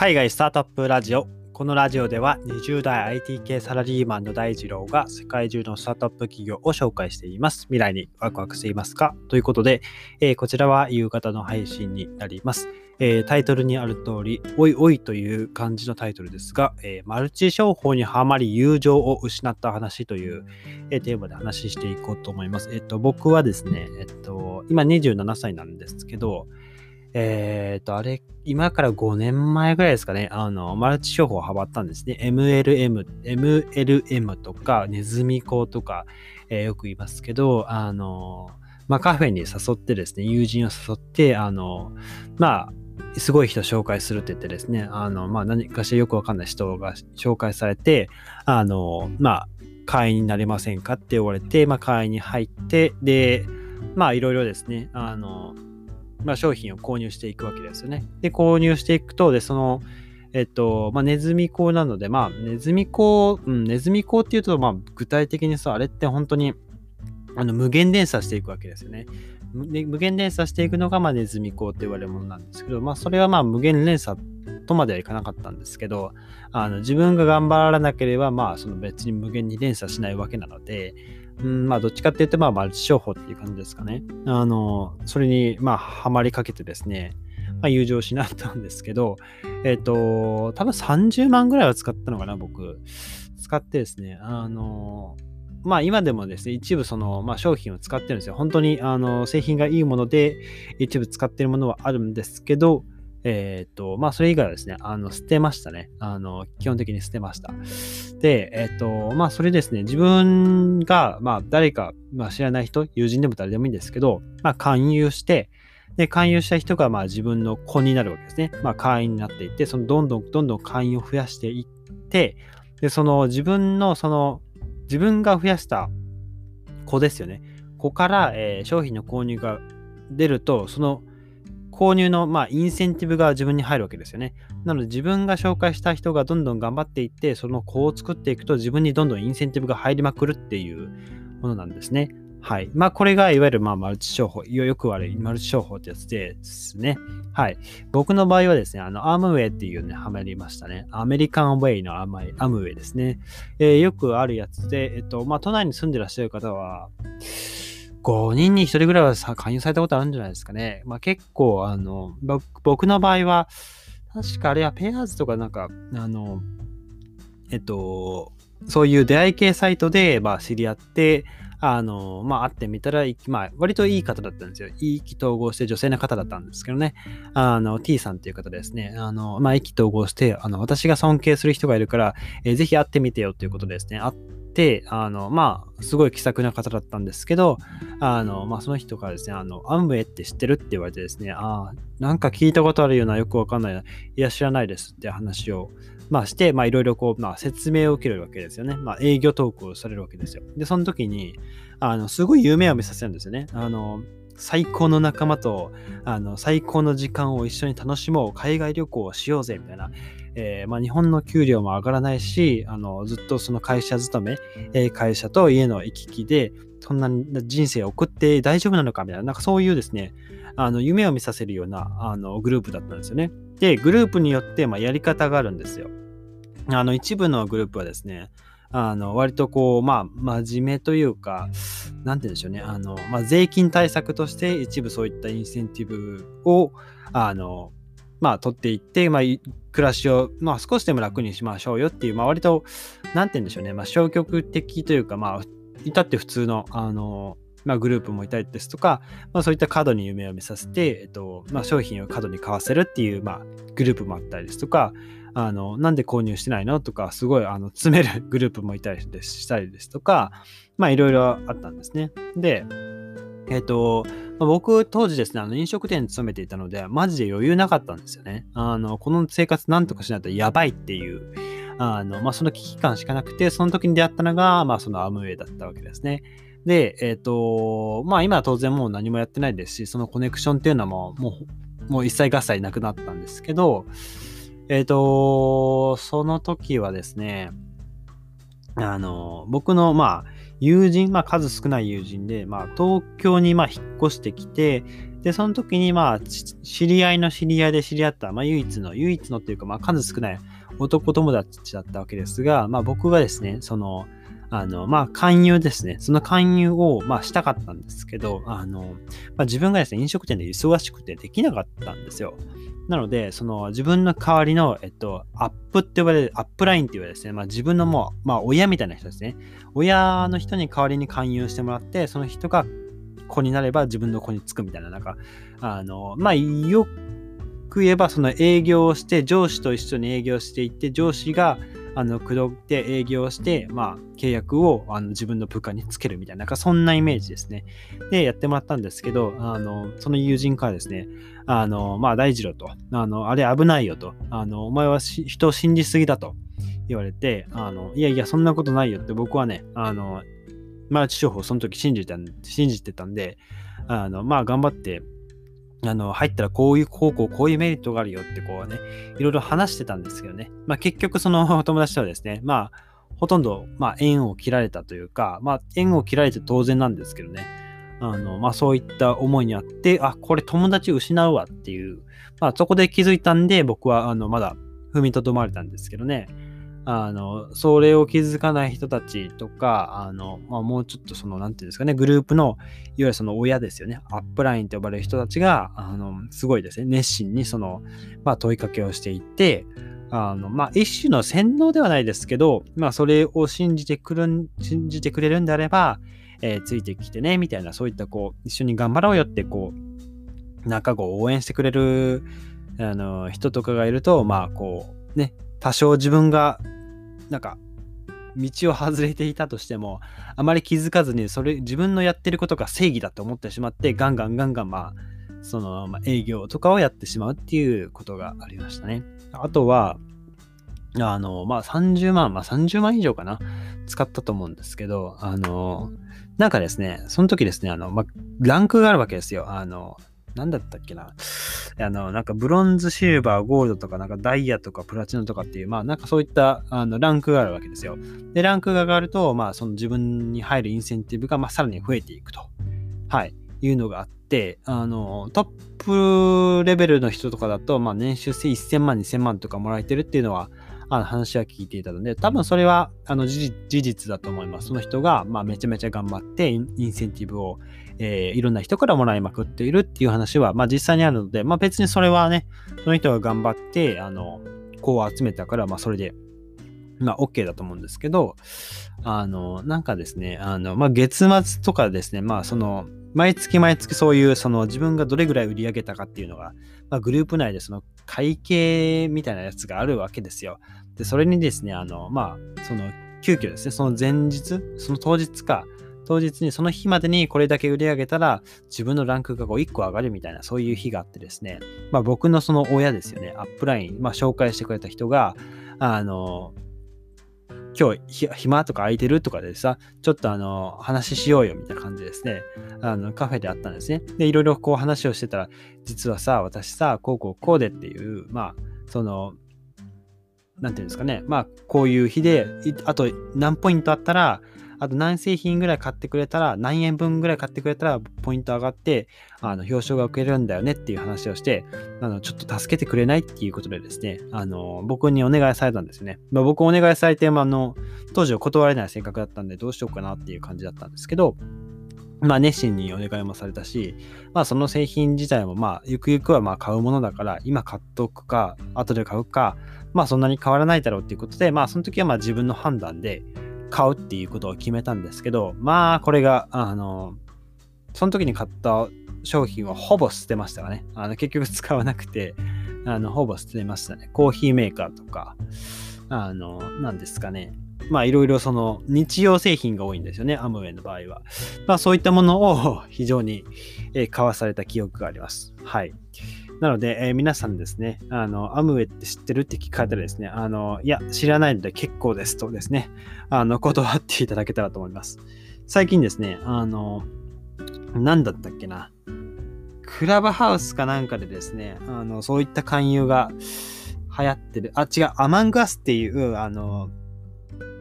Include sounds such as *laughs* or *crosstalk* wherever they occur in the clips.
海外スタートアップラジオ。このラジオでは20代 IT 系サラリーマンの大二郎が世界中のスタートアップ企業を紹介しています。未来にワクワクしていますか？ということで、えー、こちらは夕方の配信になります、えー、タイトルにある通りおいおいという感じのタイトルですが、えー、マルチ商法にはまり友情を失った話という、えテーマで話していこうと思います。えっと僕はですねえっと今27歳なんですけどえっ、ー、と、あれ、今から5年前ぐらいですかね、あの、マルチ商法をはまったんですね。MLM、MLM とか、ネズミ講とか、えー、よく言いますけど、あの、まあ、カフェに誘ってですね、友人を誘って、あの、まあ、すごい人紹介するって言ってですね、あの、まあ、何かしらよくわかんない人が紹介されて、あの、まあ、会員になれませんかって言われて、まあ、会員に入って、で、まあ、いろいろですね、あの、まあ、商品を購入していくわけですよね。で、購入していくと、で、その、えっと、まあ、ネズミ講なので、まあ、ネズミ講、うん、ネズミ講っていうと、まあ、具体的にさ、あれって本当に、あの、無限連鎖していくわけですよね。無限連鎖していくのが、まあ、ネズミ講って言われるものなんですけど、まあ、それはまあ、無限連鎖とまではいかなかったんですけど、あの、自分が頑張らなければ、まあ、その別に無限に連鎖しないわけなので、うん、まあ、どっちかっていうと、まあ、マルチ商法っていう感じですかね。あの、それに、まあ、はまりかけてですね、まあ、友情しなったんですけど、えっ、ー、と、多分30万ぐらいは使ったのかな、僕。使ってですね、あの、まあ今でもですね、一部その、まあ、商品を使ってるんですよ。本当にあの製品がいいもので一部使ってるものはあるんですけど、えっ、と、まあ、それ以外はですね、あの、捨てましたね。あの、基本的に捨てました。で、えっ、と、まあ、それですね、自分が、まあ、誰か、まあ、知らない人、友人でも誰でもいいんですけど、まあ、勧誘して、で、勧誘した人が、まあ、自分の子になるわけですね。まあ、会員になっていって、その、どんどん、どんどん会員を増やしていって、で、その、自分の、その、自分が増やした子ですよね。子から、えー、商品の購入が出ると、その、購入の、まあ、インセンティブが自分に入るわけですよね。なので自分が紹介した人がどんどん頑張っていって、その子を作っていくと自分にどんどんインセンティブが入りまくるっていうものなんですね。はい。まあ、これがいわゆる、まあ、マルチ商法、よく悪いマルチ商法ってやつですね。はい。僕の場合はですね、あの、アームウェイっていうね、はまりましたね。アメリカンウェイのアムウェイですね。えー、よくあるやつで、えっと、まあ、都内に住んでらっしゃる方は、5人に1人ぐらいは勧誘されたことあるんじゃないですかね。まあ結構、あの、僕の場合は、確かあれはペアーズとかなんか、あの、えっと、そういう出会い系サイトで、まあ、知り合って、あの、まあ、会ってみたら、まあ、割といい方だったんですよ。意気投合して女性の方だったんですけどね。あの、T さんっていう方ですね。あの、まあ、意気投合して、あの、私が尊敬する人がいるから、えー、ぜひ会ってみてよということですね。会っ、あの、まあ、すごい気さくな方だったんですけど、あの、まあ、その人からですね、あの、アムウェイって知ってるって言われてですね、ああ、なんか聞いたことあるような、よくわかんないな、いや、知らないですって話を、まあ、して、まあ、いろいろこう、まあ、説明を受けるわけですよね。まあ、営業トークをされるわけですよ。で、その時に、あの、すごい夢を見させるんですよね。あの、最高の仲間とあの最高の時間を一緒に楽しもう海外旅行をしようぜみたいな、えー、まあ、日本の給料も上がらないしあのずっとその会社勤め、え、会社と家の行き来でそんな人生を送って大丈夫なのかみたいななんかそういうですねあの夢を見させるようなあのグループだったんですよね。でグループによって、まあ、やり方があるんですよ。あの一部のグループはですねあの、割とこう、まあ、真面目というか、なんて言うんでしょうね、あの、まあ、税金対策として一部そういったインセンティブを、あの、まあ、取っていって、まあ、暮らしを、まあ、少しでも楽にしましょうよっていう、まあ、割と、なんて言うんでしょうね、まあ、消極的というか、まあ、至って普通の、あの、まあ、グループもいたりですとか、まあ、そういった過度に夢を見させて、えっとまあ、商品を過度に買わせるっていう、まあ、グループもあったりですとか、あの、なんで購入してないのとか、すごい、あの、詰めるグループもいたりしたりですとか、まあ、いろいろあったんですね。で、えっ、ー、と、ま、僕、当時ですね、あの飲食店に勤めていたので、マジで余裕なかったんですよね。あの、この生活なんとかしないとやばいっていう、あの、まあ、その危機感しかなくて、その時に出会ったのが、まあ、そのアムウェイだったわけですね。で、えっ、ー、と、まあ、今は当然もう何もやってないですし、そのコネクションっていうのはもう、もう、もう一切合切なくなったんですけど、えっ、ー、と、その時はですね、あの、僕の、まあ、友人、まあ、数少ない友人で、まあ、東京に、まあ、引っ越してきて、で、その時に、まあ、知り合いの知り合いで知り合った、まあ、唯一の、唯一のっていうか、まあ、数少ない男友達だったわけですが、まあ、僕がですね、その、あの、まあ、勧誘ですね。その勧誘を、まあ、したかったんですけど、あの、まあ、自分がですね、飲食店で忙しくてできなかったんですよ。なので、その自分の代わりの、えっと、アップって呼ばれる、アップラインって言われるですね、まあ自分のもう、まあ親みたいな人ですね。親の人に代わりに勧誘してもらって、その人が子になれば自分の子につくみたいな、なんか、あの、まあよく言えば、その営業をして、上司と一緒に営業していって、上司が、あの、口説いて営業して、まあ、契約をあの自分の部下につけるみたいな、なんかそんなイメージですね。で、やってもらったんですけど、あの、その友人からですね、あの、まあ、大二郎と、あの、あれ危ないよと、あの、お前は人を信じすぎだと言われて、あの、いやいや、そんなことないよって僕はね、あの、マルチ商法その時信じた信じてたんで、あの、まあ、頑張って、あの、入ったらこういう高校、こういうメリットがあるよってこうね、いろいろ話してたんですけどね。まあ結局その *laughs* 友達とはですね、まあほとんど、まあ縁を切られたというか、まあ縁を切られて当然なんですけどね。あの、まあそういった思いにあって、あ、これ友達失うわっていう、まあそこで気づいたんで僕はあのまだ踏みとどまれたんですけどね。あの、それを気づかない人たちとか、あの、まあ、もうちょっとその、なんていうんですかね、グループの、いわゆるその親ですよね、アップラインと呼ばれる人たちが、あの、すごいですね、熱心にその、まあ、問いかけをしていって、あの、まあ、一種の洗脳ではないですけど、まあ、それを信じてくる、信じてくれるんであれば、えー、ついてきてね、みたいな、そういった、こう、一緒に頑張ろうよって、こう、なんかこう、応援してくれる、あの、人とかがいると、まあ、こう、ね、多少自分がなんか道を外れていたとしてもあまり気づかずにそれ自分のやってることが正義だと思ってしまってガンガンガンガンまあその、ま、営業とかをやってしまうっていうことがありましたね。あとはあのまあ30万まあ30万以上かな使ったと思うんですけどあのなんかですねその時ですねあの、まあ、ランクがあるわけですよ。あのなんだったっけな。あの、なんかブロンズ、シルバー、ゴールドとか、なんかダイヤとかプラチナとかっていう、まあなんかそういったあのランクがあるわけですよ。で、ランクが上がると、まあその自分に入るインセンティブがまあさらに増えていくと。はい。いうのがあって、あの、トップレベルの人とかだと、まあ年収1000万、2000万とかもらえてるっていうのは、あの話は聞いていたので、多分それはあの事実だと思います。その人が、まあ、めちゃめちゃ頑張ってインセンティブを、えー、いろんな人からもらいまくっているっていう話は、まあ、実際にあるので、まあ、別にそれはね、その人が頑張って、あの、こう集めたから、まあ、それで、まあ、OK だと思うんですけど、あの、なんかですね、あの、まあ、月末とかですね、まあ、その、毎月毎月そういうその自分がどれぐらい売り上げたかっていうのが、まあ、グループ内でその会計みたいなやつがあるわけですよ。で、それにですね、あの、まあ、その急遽ですね、その前日、その当日か、当日にその日までにこれだけ売り上げたら自分のランクがこう1個上がるみたいなそういう日があってですね、まあ僕のその親ですよね、アップライン、まあ紹介してくれた人が、あの、今日暇とか空いてるとかでさ、ちょっとあの、話しようよみたいな感じですね。あの、カフェであったんですね。で、いろいろこう話をしてたら、実はさ、私さ、こうこうこうでっていう、まあ、その、なんていうんですかね、まあ、こういう日で、あと何ポイントあったら、あと何製品ぐらい買ってくれたら、何円分ぐらい買ってくれたら、ポイント上がって、あの、表彰が受けるんだよねっていう話をして、あの、ちょっと助けてくれないっていうことでですね、あの、僕にお願いされたんですよね。まあ、僕お願いされて、まあ、あの、当時は断れない性格だったんで、どうしようかなっていう感じだったんですけど、まあ熱心にお願いもされたし、まあその製品自体もまあゆくゆくはまあ買うものだから今買っておくか、後で買うか、まあそんなに変わらないだろうっていうことで、まあその時はまあ自分の判断で、買うっていうことを決めたんですけど、まあ、これが、あの、その時に買った商品はほぼ捨てましたかね。あの結局使わなくて、あのほぼ捨てましたね。コーヒーメーカーとか、あの、なんですかね。まあいろいろその日用製品が多いんですよね、アムウェイの場合は。まあそういったものを非常に、え買わされた記憶があります。はい。なので、えー、皆さんですね、あの、アムウェイって知ってるって聞かれたらですね、あの、いや、知らないので結構ですとですね、あの、断っていただけたらと思います。最近ですね、あの、何だったっけな、クラブハウスかなんかでですね、あの、そういった勧誘が流行ってる、あ、違う、アマンガスっていう、あの、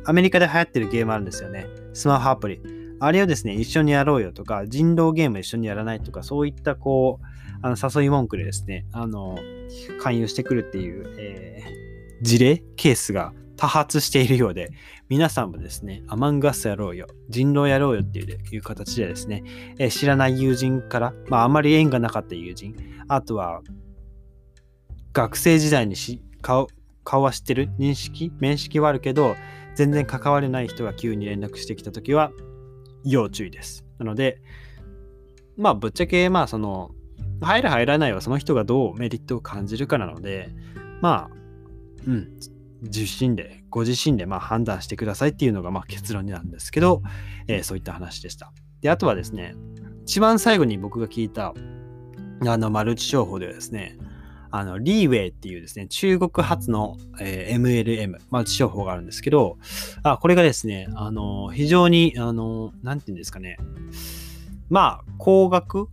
アメリカで流行ってるゲームあるんですよね。スマホアプリ。あれをですね、一緒にやろうよとか、人狼ゲーム一緒にやらないとか、そういったこう、あの誘い文句でですね、あの、勧誘してくるっていう、えー、事例、ケースが多発しているようで、皆さんもですね、アマンガスやろうよ、人狼やろうよっていう形でですね、えー、知らない友人から、まあ、あまり縁がなかった友人、あとは、学生時代にし顔顔は知ってる？認識？面識はあるけど、全然関われない人が急に連絡してきたときは、要注意です。なので、まあ、ぶっちゃけ、まあ、その、入る入らないはその人がどうメリットを感じるかなので、まあ、うん、自身で、ご自身でま判断してくださいっていうのがまあ結論なんですけど、えー、そういった話でした。で、あとはですね、一番最後に僕が聞いた、あの、マルチ商法ではですね、あの、リーウェイっていうですね、中国発の、えー、MLM、マルチ商法があるんですけど、あ、これがですね、あの、非常に、あの、なんていうんですかね、まあ、高額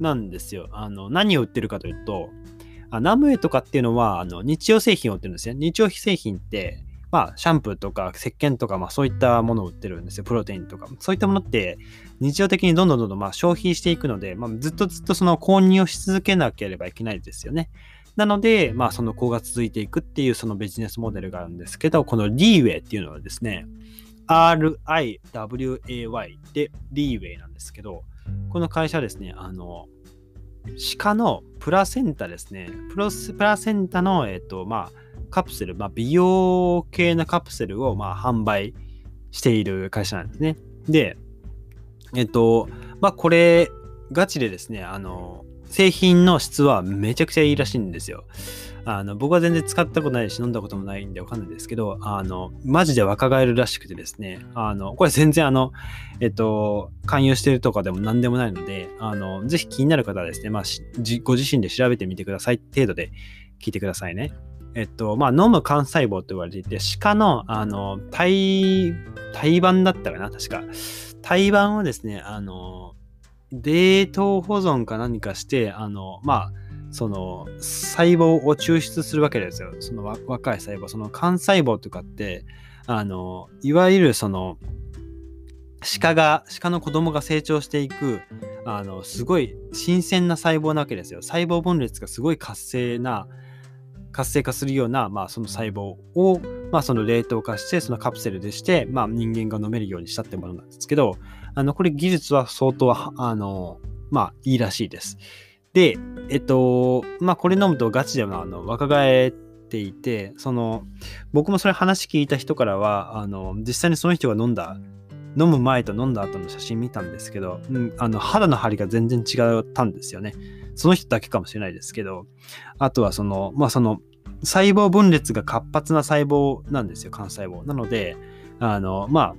なんですよ。あの、何を売ってるかというと、あナムエとかっていうのは、あの、日用製品を売ってるんですね。日用製品って、まあ、シャンプーとか石鹸とか、まあ、そういったものを売ってるんですよ。プロテインとか。そういったものって、日常的にどんどんどんどん、まあ、消費していくので、まあ、ずっとずっとその購入をし続けなければいけないですよね。なので、まあ、その子が続いていくっていうそのビジネスモデルがあるんですけど、このリーウェイっていうのはですね、RIWAY でリーウェイなんですけど、この会社ですね、あの、鹿のプラセンタですね。プロスプラセンタの、えっ、と、まあ、カプセル、まあ、美容系のカプセルを、まあ、販売している会社なんですね。で、えっ、と、まあ、これ、ガチでですね、あの、製品の質はめちゃくちゃいいらしいんですよ。あの僕は全然使ったことないし飲んだこともないんでわかんないですけど、あの、マジで若返るらしくてですね、あの、これ全然あの、えっと、勧誘してるとかでも何でもないので、あの、ぜひ気になる方はですね、まあ、ご自身で調べてみてください程度で聞いてくださいね。えっと、まあ、飲む幹細胞と言われていて、鹿の、あの、胎、胎盤だったかな確か。胎盤をですね、あの、冷凍保存か何かして、あの、まあ、その細胞を抽出するわけですよ。その若い細胞。その幹細胞とかって、あの、いわゆるその、鹿が、鹿の子供が成長していく、あの、すごい新鮮な細胞なわけですよ。細胞分裂がすごい活性な、活性化するような、まあ、その細胞を、まあ、その冷凍化して、そのカプセルでして、まあ、人間が飲めるようにしたってものなんですけど、あの、これ技術は相当、あの、まあ、いいらしいです。で、えっと、まあ、これ飲むとガチでもあの若返っていて、その、僕もそれ話聞いた人からは、あの、実際にその人が飲んだ、飲む前と飲んだ後の写真見たんですけど、うん、あの肌の張りが全然違ったんですよね。その人だけかもしれないですけど、あとはその、まあその、細胞分裂が活発な細胞なんですよ、幹細胞。なので、あの、ま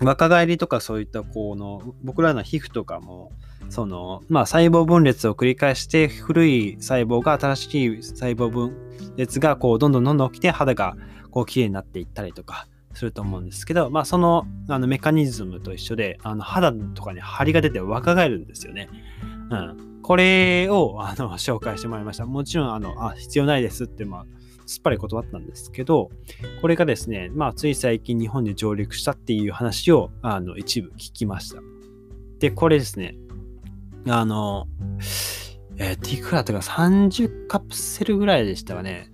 あ、若返りとかそういったこの僕らの皮膚とかもその、まあ、細胞分裂を繰り返して、古い細胞が新しい細胞分裂が、こう、どんどんどんどん起きて、肌が、こう、綺麗になっていったりとか、すると思うんですけど、まあ、その、あの、メカニズムと一緒で、あの、肌とかに張りが出て若返るんですよね。うん。これを、あの、*laughs* 紹介してもらいました。もちろん、あの、あ、必要ないですって、まあ、すっぱり断ったんですけど、これがですね、まあ、つい最近日本に上陸したっていう話を、あの、一部聞きました。で、これですね、あの、えー、いくらとか30カプセルぐらいでしたかね。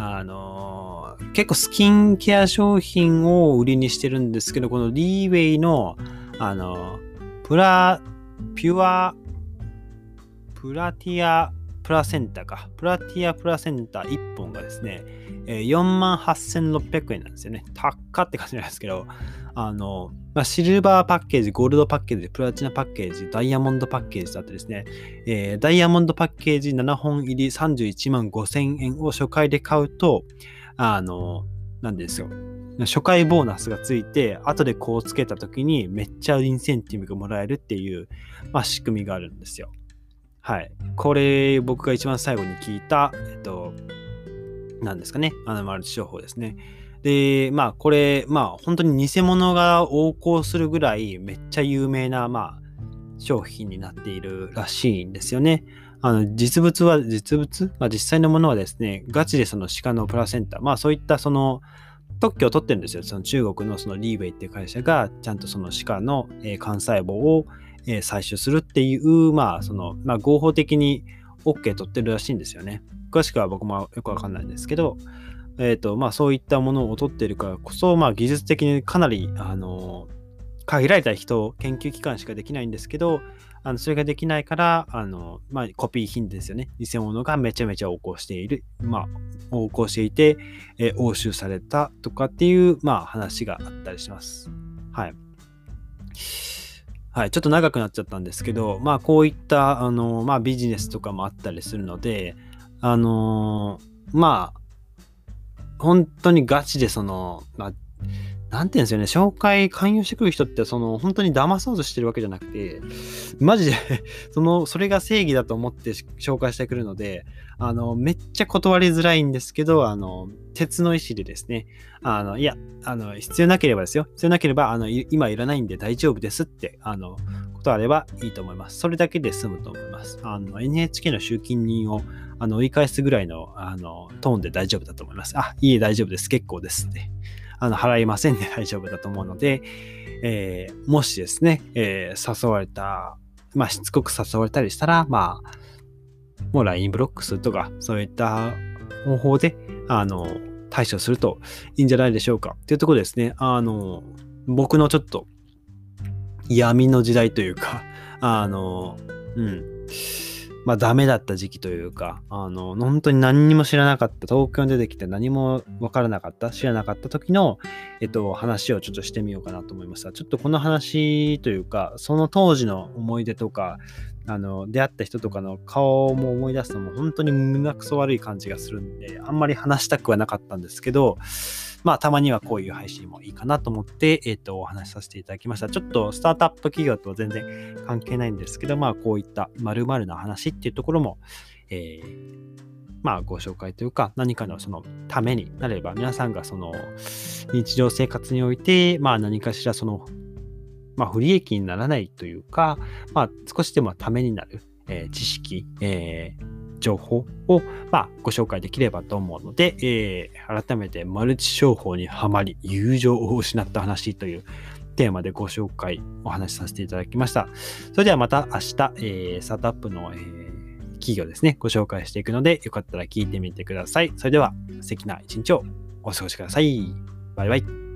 あの、結構スキンケア商品を売りにしてるんですけど、このリーウェイの、あの、プラ、ピュア、プラティアプラセンタか。プラティアプラセンタ1本がですね、えー、48,600円なんですよね。高って感じなんですけど、あの、シルバーパッケージ、ゴールドパッケージ、プラチナパッケージ、ダイヤモンドパッケージだってですね、ダイヤモンドパッケージ7本入り31万5000円を初回で買うと、あの、なんですよ。初回ボーナスがついて、後でこうつけた時にめっちゃインセンティブがもらえるっていう、まあ、仕組みがあるんですよ。はい。これ、僕が一番最後に聞いた、えっと、なんですかね、あのマルチ商法ですね。で、まあ、これ、まあ、本当に偽物が横行するぐらい、めっちゃ有名な、まあ、商品になっているらしいんですよね。あの、実物は、実物？まあ、実際のものはですね、ガチでその鹿のプラセンタ、まあ、そういったその、特許を取ってるんですよ。その中国のそのリーウェイっていう会社が、ちゃんとその歯科の、え、幹細胞を、えー、採取するっていう、まあ、その、まあ、合法的に OK 取ってるらしいんですよね。詳しくは僕もよくわかんないんですけど、えっ、ー、と、まあ、そういったものを取ってるからこそ、まあ、技術的にかなり、あの、限られた人、研究機関しかできないんですけど、あのそれができないから、あの、まあ、コピー品ですよね。偽物がめちゃめちゃ横行している。まあ、横行していて、えー、押収されたとかっていう、まあ、話があったりします。はい。はい、ちょっと長くなっちゃったんですけど、まあ、こういった、あの、まあ、ビジネスとかもあったりするので、あのまあ、本当にガチでその、まあ、なんていうんですよね、紹介、勧誘してくる人って、その、本当に騙そうとしてるわけじゃなくて、マジで *laughs* その、それが正義だと思って紹介してくるので、あの、めっちゃ断りづらいんですけど、あの、鉄の意志でですね、あの、いや、あの、必要なければですよ、必要なければ、あの、今いらないんで大丈夫ですって、あの、ことあればいいと思います。それだけで済むと思います。あの、NHK の集金人を、あの、追い返すぐらいの、あの、トーンで大丈夫だと思います。あ、いい大丈夫です。結構ですって。あの、払いませんで *laughs* 大丈夫だと思うので、えー、もしですね、えー、誘われた、まあ、しつこく誘われたりしたら、まあ、もう LINE ブロックするとか、そういった方法で、あの、対処するといいんじゃないでしょうか。っていうところですね、あの、僕のちょっと闇の時代というか、あの、うん。まあダメだった時期というか、あの、本当に何にも知らなかった、東京に出てきて何もわからなかった、知らなかった時の、えっと、話をちょっとしてみようかなと思いました。ちょっとこの話というか、その当時の思い出とか、あの、出会った人とかの顔も思い出すのも本当に胸くそ悪い感じがするんで、あんまり話したくはなかったんですけど、まあ、たまにはこういう配信もいいかなと思って、えっ、ー、と、お話しさせていただきました。ちょっとスタートアップ企業と全然関係ないんですけど、まあ、こういった〇〇な話っていうところも、えー、まあ、ご紹介というか、何かのそのためになれば、皆さんがその日常生活において、まあ、何かしらその、まあ、不利益にならないというか、まあ、少しでもためになる、えー、知識、えー、情報を、まあ、ご紹介できればと思うので、えー、改めてマルチ商法にはまり友情を失った話というテーマでご紹介、お話しさせていただきました。それではまた明日、えー、スタートアップの、えー、企業ですね、ご紹介していくので、よかったら聞いてみてください。それでは素敵な一日をお過ごしください。バイバイ。